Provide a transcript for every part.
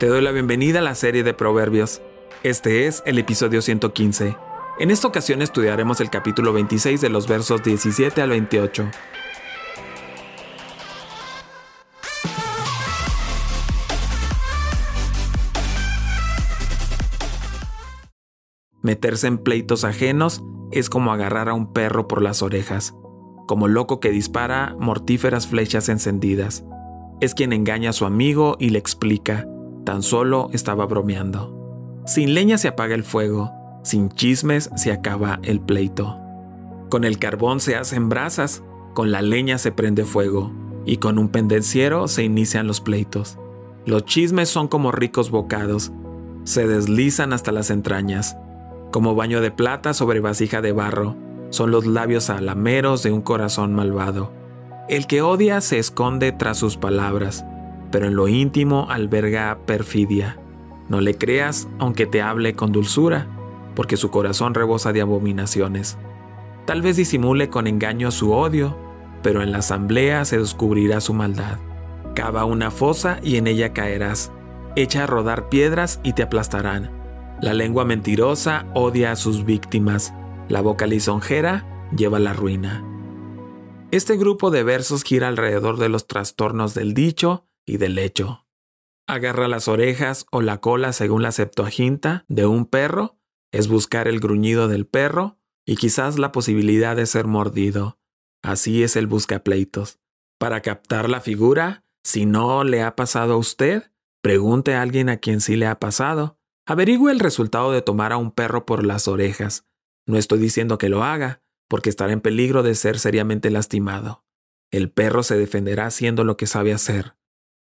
Te doy la bienvenida a la serie de Proverbios. Este es el episodio 115. En esta ocasión estudiaremos el capítulo 26 de los versos 17 al 28. Meterse en pleitos ajenos es como agarrar a un perro por las orejas, como loco que dispara mortíferas flechas encendidas. Es quien engaña a su amigo y le explica, Tan solo estaba bromeando. Sin leña se apaga el fuego, sin chismes se acaba el pleito. Con el carbón se hacen brasas, con la leña se prende fuego, y con un pendenciero se inician los pleitos. Los chismes son como ricos bocados, se deslizan hasta las entrañas, como baño de plata sobre vasija de barro, son los labios alameros de un corazón malvado. El que odia se esconde tras sus palabras, pero en lo íntimo alberga perfidia. No le creas aunque te hable con dulzura, porque su corazón rebosa de abominaciones. Tal vez disimule con engaño su odio, pero en la asamblea se descubrirá su maldad. Cava una fosa y en ella caerás. Echa a rodar piedras y te aplastarán. La lengua mentirosa odia a sus víctimas. La boca lisonjera lleva la ruina. Este grupo de versos gira alrededor de los trastornos del dicho y del hecho. Agarra las orejas o la cola según la Septuaginta de un perro es buscar el gruñido del perro y quizás la posibilidad de ser mordido. Así es el buscapleitos. Para captar la figura, si no le ha pasado a usted, pregunte a alguien a quien sí le ha pasado. Averigüe el resultado de tomar a un perro por las orejas. No estoy diciendo que lo haga, porque estará en peligro de ser seriamente lastimado. El perro se defenderá haciendo lo que sabe hacer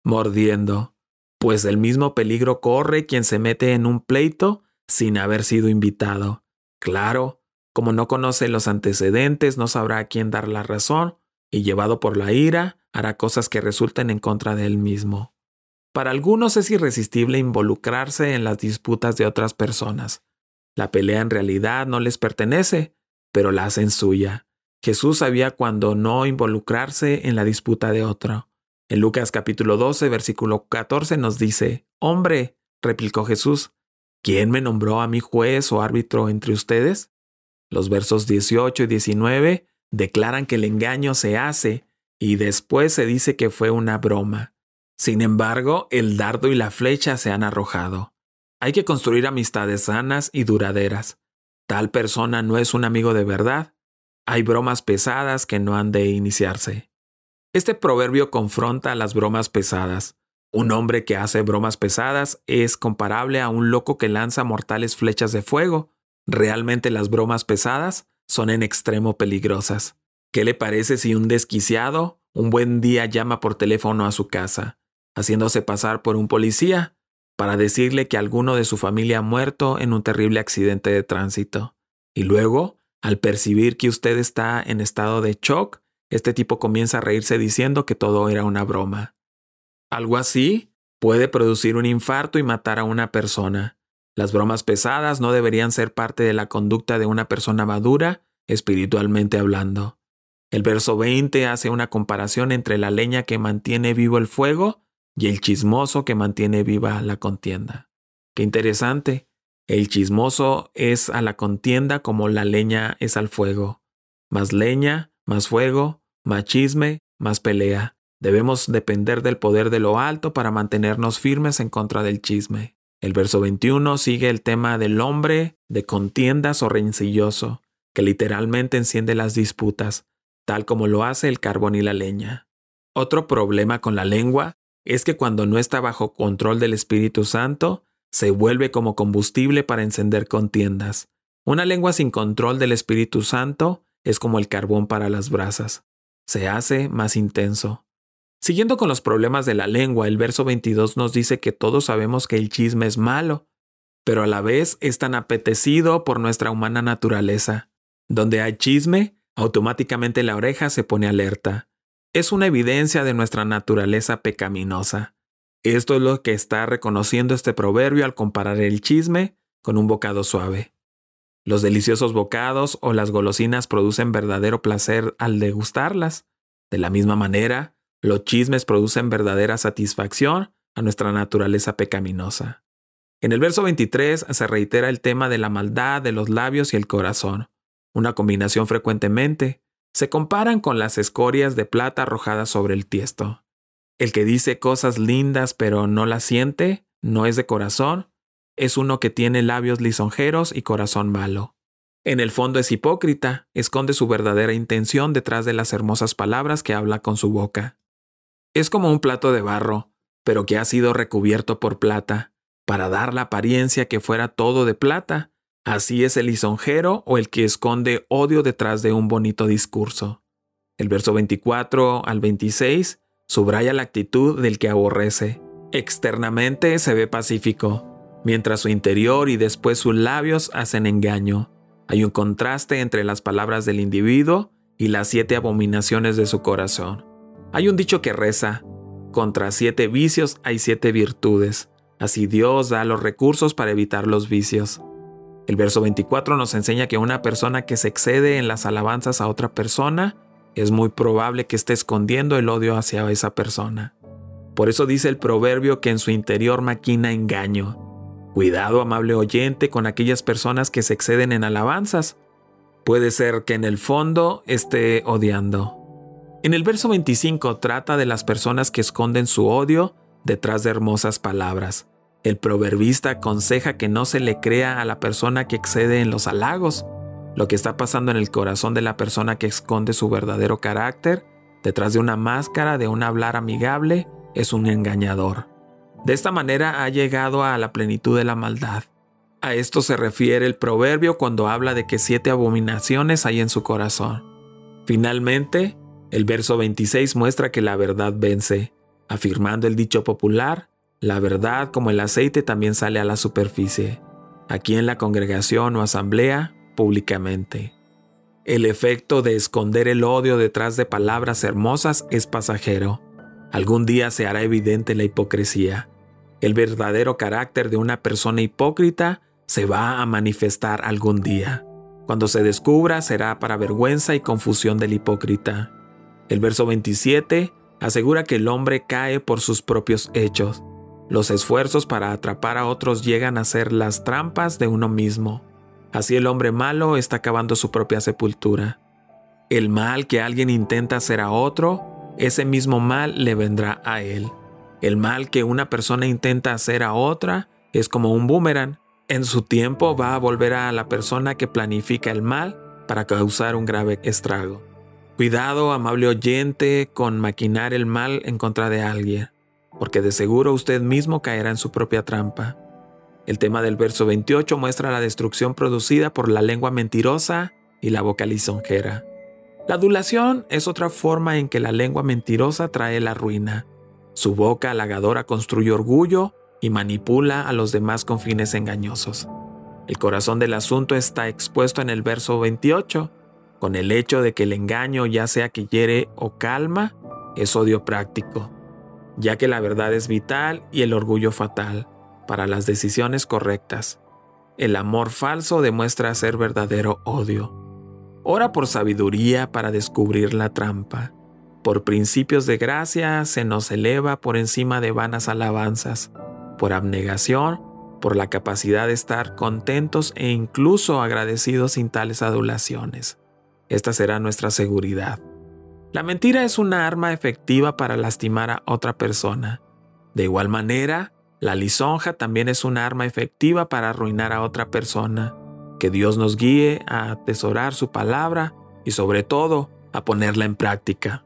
mordiendo, pues el mismo peligro corre quien se mete en un pleito sin haber sido invitado. Claro, como no conoce los antecedentes, no sabrá a quién dar la razón, y llevado por la ira, hará cosas que resulten en contra de él mismo. Para algunos es irresistible involucrarse en las disputas de otras personas. La pelea en realidad no les pertenece, pero la hacen suya. Jesús sabía cuándo no involucrarse en la disputa de otro. En Lucas capítulo 12, versículo 14 nos dice, Hombre, replicó Jesús, ¿quién me nombró a mi juez o árbitro entre ustedes? Los versos 18 y 19 declaran que el engaño se hace y después se dice que fue una broma. Sin embargo, el dardo y la flecha se han arrojado. Hay que construir amistades sanas y duraderas. Tal persona no es un amigo de verdad. Hay bromas pesadas que no han de iniciarse. Este proverbio confronta las bromas pesadas. Un hombre que hace bromas pesadas es comparable a un loco que lanza mortales flechas de fuego. Realmente las bromas pesadas son en extremo peligrosas. ¿Qué le parece si un desquiciado un buen día llama por teléfono a su casa, haciéndose pasar por un policía, para decirle que alguno de su familia ha muerto en un terrible accidente de tránsito? Y luego, al percibir que usted está en estado de shock, este tipo comienza a reírse diciendo que todo era una broma. Algo así puede producir un infarto y matar a una persona. Las bromas pesadas no deberían ser parte de la conducta de una persona madura, espiritualmente hablando. El verso 20 hace una comparación entre la leña que mantiene vivo el fuego y el chismoso que mantiene viva la contienda. Qué interesante. El chismoso es a la contienda como la leña es al fuego. Más leña, más fuego, más chisme, más pelea. Debemos depender del poder de lo alto para mantenernos firmes en contra del chisme. El verso 21 sigue el tema del hombre de contiendas o rencilloso, que literalmente enciende las disputas, tal como lo hace el carbón y la leña. Otro problema con la lengua es que cuando no está bajo control del Espíritu Santo, se vuelve como combustible para encender contiendas. Una lengua sin control del Espíritu Santo es como el carbón para las brasas. Se hace más intenso. Siguiendo con los problemas de la lengua, el verso 22 nos dice que todos sabemos que el chisme es malo, pero a la vez es tan apetecido por nuestra humana naturaleza. Donde hay chisme, automáticamente la oreja se pone alerta. Es una evidencia de nuestra naturaleza pecaminosa. Esto es lo que está reconociendo este proverbio al comparar el chisme con un bocado suave. Los deliciosos bocados o las golosinas producen verdadero placer al degustarlas. De la misma manera, los chismes producen verdadera satisfacción a nuestra naturaleza pecaminosa. En el verso 23 se reitera el tema de la maldad de los labios y el corazón, una combinación frecuentemente. Se comparan con las escorias de plata arrojadas sobre el tiesto. El que dice cosas lindas pero no las siente, no es de corazón, es uno que tiene labios lisonjeros y corazón malo. En el fondo es hipócrita, esconde su verdadera intención detrás de las hermosas palabras que habla con su boca. Es como un plato de barro, pero que ha sido recubierto por plata, para dar la apariencia que fuera todo de plata. Así es el lisonjero o el que esconde odio detrás de un bonito discurso. El verso 24 al 26 subraya la actitud del que aborrece. Externamente se ve pacífico, mientras su interior y después sus labios hacen engaño. Hay un contraste entre las palabras del individuo y las siete abominaciones de su corazón. Hay un dicho que reza, contra siete vicios hay siete virtudes, así Dios da los recursos para evitar los vicios. El verso 24 nos enseña que una persona que se excede en las alabanzas a otra persona, es muy probable que esté escondiendo el odio hacia esa persona. Por eso dice el proverbio que en su interior maquina engaño. Cuidado, amable oyente, con aquellas personas que se exceden en alabanzas. Puede ser que en el fondo esté odiando. En el verso 25 trata de las personas que esconden su odio detrás de hermosas palabras. El proverbista aconseja que no se le crea a la persona que excede en los halagos. Lo que está pasando en el corazón de la persona que esconde su verdadero carácter detrás de una máscara de un hablar amigable es un engañador. De esta manera ha llegado a la plenitud de la maldad. A esto se refiere el proverbio cuando habla de que siete abominaciones hay en su corazón. Finalmente, el verso 26 muestra que la verdad vence, afirmando el dicho popular, la verdad como el aceite también sale a la superficie, aquí en la congregación o asamblea, públicamente. El efecto de esconder el odio detrás de palabras hermosas es pasajero. Algún día se hará evidente la hipocresía. El verdadero carácter de una persona hipócrita se va a manifestar algún día. Cuando se descubra será para vergüenza y confusión del hipócrita. El verso 27 asegura que el hombre cae por sus propios hechos. Los esfuerzos para atrapar a otros llegan a ser las trampas de uno mismo. Así el hombre malo está cavando su propia sepultura. El mal que alguien intenta hacer a otro ese mismo mal le vendrá a él. El mal que una persona intenta hacer a otra es como un boomerang. En su tiempo va a volver a la persona que planifica el mal para causar un grave estrago. Cuidado, amable oyente, con maquinar el mal en contra de alguien, porque de seguro usted mismo caerá en su propia trampa. El tema del verso 28 muestra la destrucción producida por la lengua mentirosa y la boca lisonjera. La adulación es otra forma en que la lengua mentirosa trae la ruina. Su boca halagadora construye orgullo y manipula a los demás con fines engañosos. El corazón del asunto está expuesto en el verso 28, con el hecho de que el engaño, ya sea que hiere o calma, es odio práctico, ya que la verdad es vital y el orgullo fatal para las decisiones correctas. El amor falso demuestra ser verdadero odio. Ora por sabiduría para descubrir la trampa. Por principios de gracia se nos eleva por encima de vanas alabanzas. Por abnegación, por la capacidad de estar contentos e incluso agradecidos sin tales adulaciones. Esta será nuestra seguridad. La mentira es una arma efectiva para lastimar a otra persona. De igual manera, la lisonja también es una arma efectiva para arruinar a otra persona. Que Dios nos guíe a atesorar su palabra y sobre todo a ponerla en práctica.